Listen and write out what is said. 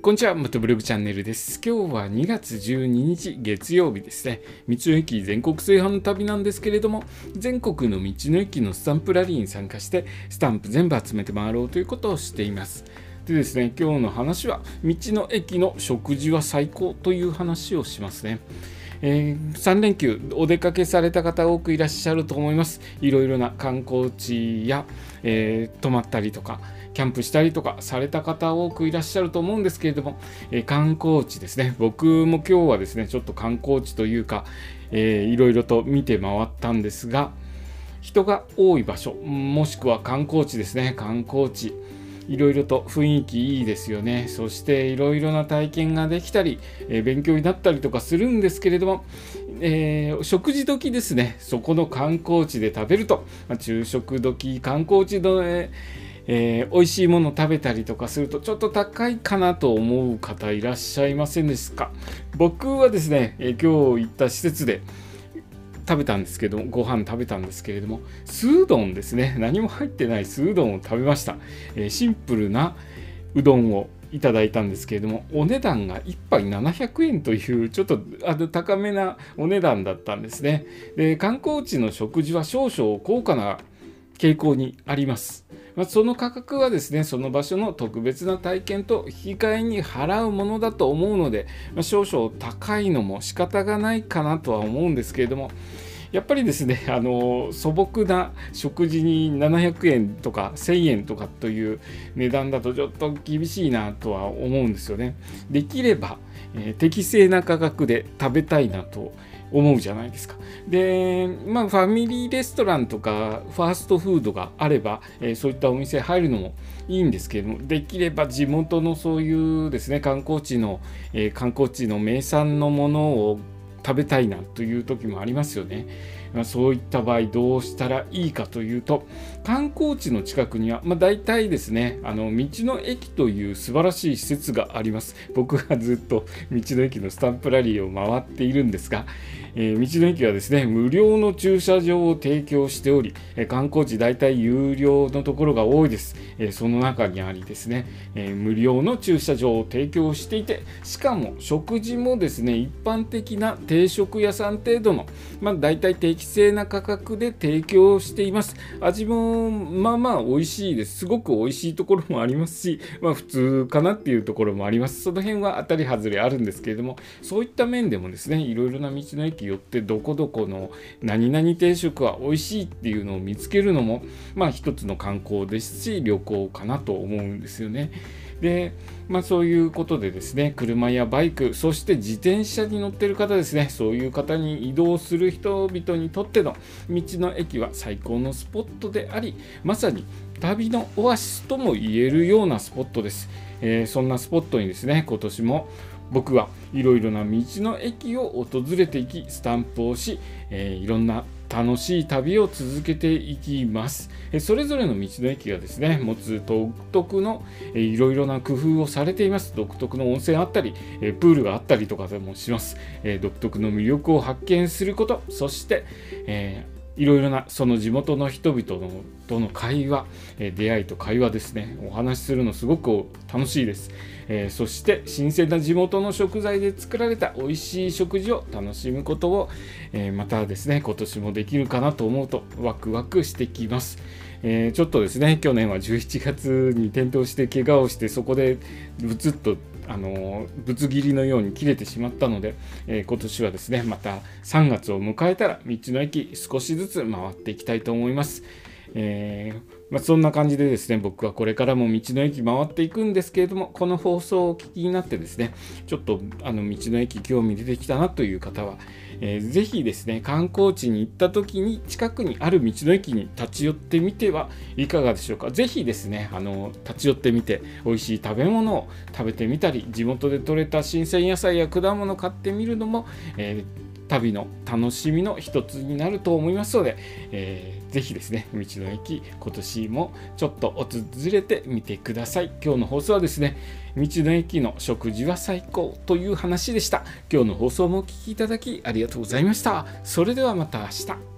こんにちは、元ブログチャンネルです。今日は2月12日月曜日ですね。道の駅全国制覇の旅なんですけれども、全国の道の駅のスタンプラリーに参加して、スタンプ全部集めて回ろうということをしています。でですね、今日の話は、道の駅の食事は最高という話をしますね。えー、3連休お出かけされた方多くいらっしゃると思います。いろいろな観光地や、えー、泊まったりとか、キャンプしたりとかされた方多くいらっしゃると思うんですけれども、えー、観光地ですね。僕も今日はですね、ちょっと観光地というか、えー、いろいろと見て回ったんですが、人が多い場所、もしくは観光地ですね、観光地。いろいろと雰囲気いいですよね。そしていろいろな体験ができたり、えー、勉強になったりとかするんですけれども、えー、食事時ですね、そこの観光地で食べると、まあ、昼食時、観光地の、えーえー、美味しいもの食べたりとかするとちょっと高いかなと思う方いらっしゃいませんですか？僕はですね、えー、今日行った施設で食べたんですけどご飯食べたんですけれども酢うどんですね。何も入ってない酢うどんを食べました、えー、シンプルなうどんをいただいたんですけれどもお値段が1杯700円というちょっとあの高めなお値段だったんですね。で観光地の食事は少々高価な傾向にあります。まあ、その価格はですね、その場所の特別な体験と引き換えに払うものだと思うので、まあ、少々高いのも仕方がないかなとは思うんですけれども、やっぱりですね、あの素朴な食事に700円とか1000円とかという値段だとちょっと厳しいなとは思うんですよね。できれば、え、適正な価格で食べたいなと思うじゃないですか。で、まあ、ファミリーレストランとかファーストフードがあれば、えー、そういったお店入るのもいいんですけれども、できれば地元のそういうですね、観光地の、えー、観光地の名産のものを食べたいなという時もありますよね。まあ、そういった場合どうしたらいいかというと観光地の近くには、まあ、大体ですねあの道の駅という素晴らしい施設があります。僕がずっと道の駅のスタンプラリーを回っているんですが、えー、道の駅はですね無料の駐車場を提供しており、えー、観光地大体有料のところが多いです、えー、その中にありですね、え無料の駐車場を提供していてしかも食事もですね一般的な定食屋さん程度の、まあ、大体適正な価格で提供しています。味もまあまあ美味しいです。すごく美味しいところもありますし、まあ、普通かなっていうところもあります。その辺は当たり外れあるんですけれどもそういった面でもですねいろいろな道の駅寄ってどこどこの何々定食は美味しいっていうのを見つけるのもまあ一つの観光ですし旅行かなと思うんですよね。で、まあ、そういうことでですね車やバイクそして自転車に乗ってる方ですねそういう方に移動する人々にとっての道の駅は最高のスポットでありまさに旅のオアシスとも言えるようなスポットです、えー、そんなスポットにですね今年も僕はいろいろな道の駅を訪れていきスタンプをし、えー、いろんな楽しい旅を続けていきます。それぞれの道の駅がですね、持つ独特のいろいろな工夫をされています。独特の温泉あったり、プールがあったりとかでもします。独特の魅力を発見すること、そして、えーいろいろなその地元の人々のとの会話、え出会いと会話ですね。お話しするのすごく楽しいです、えー、そして新鮮な地元の食材で作られた美味しい食事を楽しむことを、えー、またですね今年もできるかなと思うとワクワクしてきます、えー、ちょっとですね去年は11月に転倒して怪我をしてそこでブツッとあのぶつ切りのように切れてしまったので、えー、今年はですねまた3月を迎えたら道の駅少しずつ回っていきたいと思います。えー、まあ、そんな感じでですね僕はこれからも道の駅回っていくんですけれどもこの放送をお聞きになってですねちょっとあの道の駅興味出てきたなという方は、えー、ぜひですね観光地に行った時に近くにある道の駅に立ち寄ってみてはいかがでしょうか。ぜひですねあの立ち寄ってみて美味しい食べ物を食べてみたり地元で採れた新鮮野菜や果物を買ってみるのも、えー旅の楽しみの一つになると思いますので、えー、ぜひですね、道の駅、今年もちょっと訪れてみてください。今日の放送はですね、道の駅の食事は最高という話でした。今日の放送もお聴きいただきありがとうございました。それではまた明日。